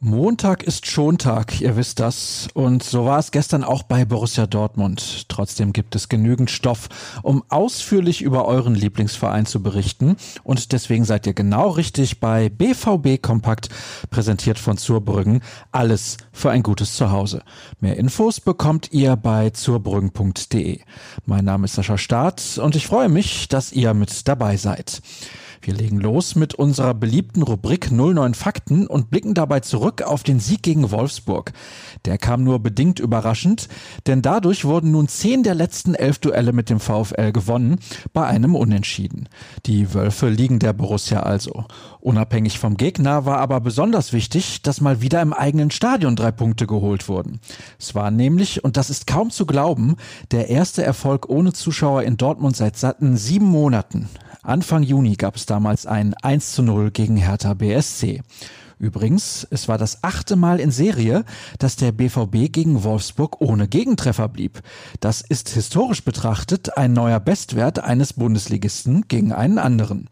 Montag ist Schontag, ihr wisst das. Und so war es gestern auch bei Borussia Dortmund. Trotzdem gibt es genügend Stoff, um ausführlich über euren Lieblingsverein zu berichten. Und deswegen seid ihr genau richtig bei BVB Kompakt, präsentiert von Zurbrüggen. Alles für ein gutes Zuhause. Mehr Infos bekommt ihr bei zurbrüggen.de. Mein Name ist Sascha Staat und ich freue mich, dass ihr mit dabei seid. Wir legen los mit unserer beliebten Rubrik 09 Fakten und blicken dabei zurück auf den Sieg gegen Wolfsburg. Der kam nur bedingt überraschend, denn dadurch wurden nun zehn der letzten elf Duelle mit dem VfL gewonnen, bei einem Unentschieden. Die Wölfe liegen der Borussia also. Unabhängig vom Gegner war aber besonders wichtig, dass mal wieder im eigenen Stadion drei Punkte geholt wurden. Es war nämlich, und das ist kaum zu glauben, der erste Erfolg ohne Zuschauer in Dortmund seit satten sieben Monaten. Anfang Juni gab es damals ein 1 zu 0 gegen Hertha BSC. Übrigens, es war das achte Mal in Serie, dass der BVB gegen Wolfsburg ohne Gegentreffer blieb. Das ist historisch betrachtet ein neuer Bestwert eines Bundesligisten gegen einen anderen.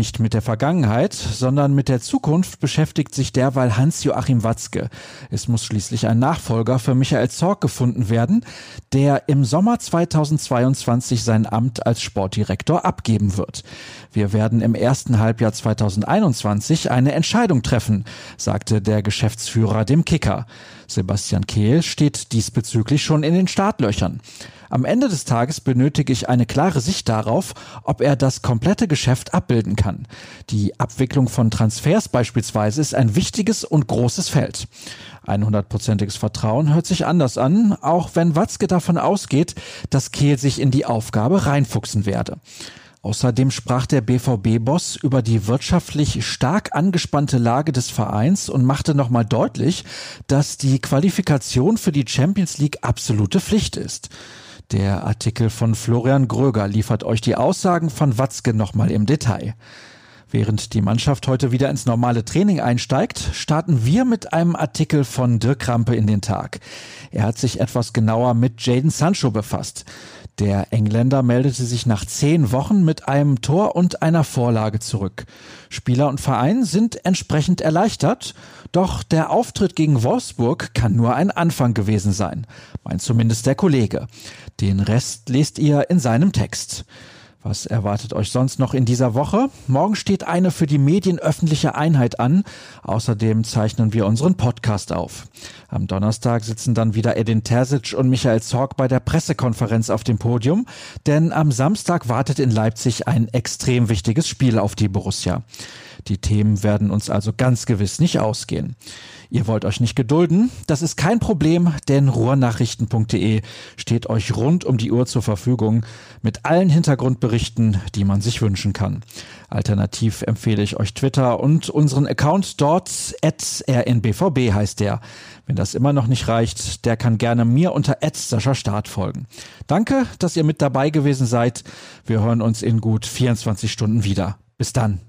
Nicht mit der Vergangenheit, sondern mit der Zukunft beschäftigt sich derweil Hans-Joachim Watzke. Es muss schließlich ein Nachfolger für Michael Zorg gefunden werden, der im Sommer 2022 sein Amt als Sportdirektor abgeben wird. Wir werden im ersten Halbjahr 2021 eine Entscheidung treffen, sagte der Geschäftsführer dem Kicker. Sebastian Kehl steht diesbezüglich schon in den Startlöchern. Am Ende des Tages benötige ich eine klare Sicht darauf, ob er das komplette Geschäft abbilden kann. Die Abwicklung von Transfers beispielsweise ist ein wichtiges und großes Feld. 100%iges Vertrauen hört sich anders an, auch wenn Watzke davon ausgeht, dass Kehl sich in die Aufgabe reinfuchsen werde. Außerdem sprach der BVB-Boss über die wirtschaftlich stark angespannte Lage des Vereins und machte nochmal deutlich, dass die Qualifikation für die Champions League absolute Pflicht ist. Der Artikel von Florian Gröger liefert euch die Aussagen von Watzke nochmal im Detail. Während die Mannschaft heute wieder ins normale Training einsteigt, starten wir mit einem Artikel von Dirk Krampe in den Tag. Er hat sich etwas genauer mit Jaden Sancho befasst. Der Engländer meldete sich nach zehn Wochen mit einem Tor und einer Vorlage zurück. Spieler und Verein sind entsprechend erleichtert, doch der Auftritt gegen Wolfsburg kann nur ein Anfang gewesen sein, meint zumindest der Kollege. Den Rest lest ihr in seinem Text. Was erwartet euch sonst noch in dieser Woche? Morgen steht eine für die Medien öffentliche Einheit an. Außerdem zeichnen wir unseren Podcast auf. Am Donnerstag sitzen dann wieder Edin Terzic und Michael Zorg bei der Pressekonferenz auf dem Podium, denn am Samstag wartet in Leipzig ein extrem wichtiges Spiel auf die Borussia. Die Themen werden uns also ganz gewiss nicht ausgehen. Ihr wollt euch nicht gedulden? Das ist kein Problem, denn ruhrnachrichten.de steht euch rund um die Uhr zur Verfügung mit allen Hintergrundberichten, die man sich wünschen kann. Alternativ empfehle ich euch Twitter und unseren Account dort, rnbvb heißt der. Wenn das immer noch nicht reicht, der kann gerne mir unter Sascha Start folgen. Danke, dass ihr mit dabei gewesen seid. Wir hören uns in gut 24 Stunden wieder. Bis dann.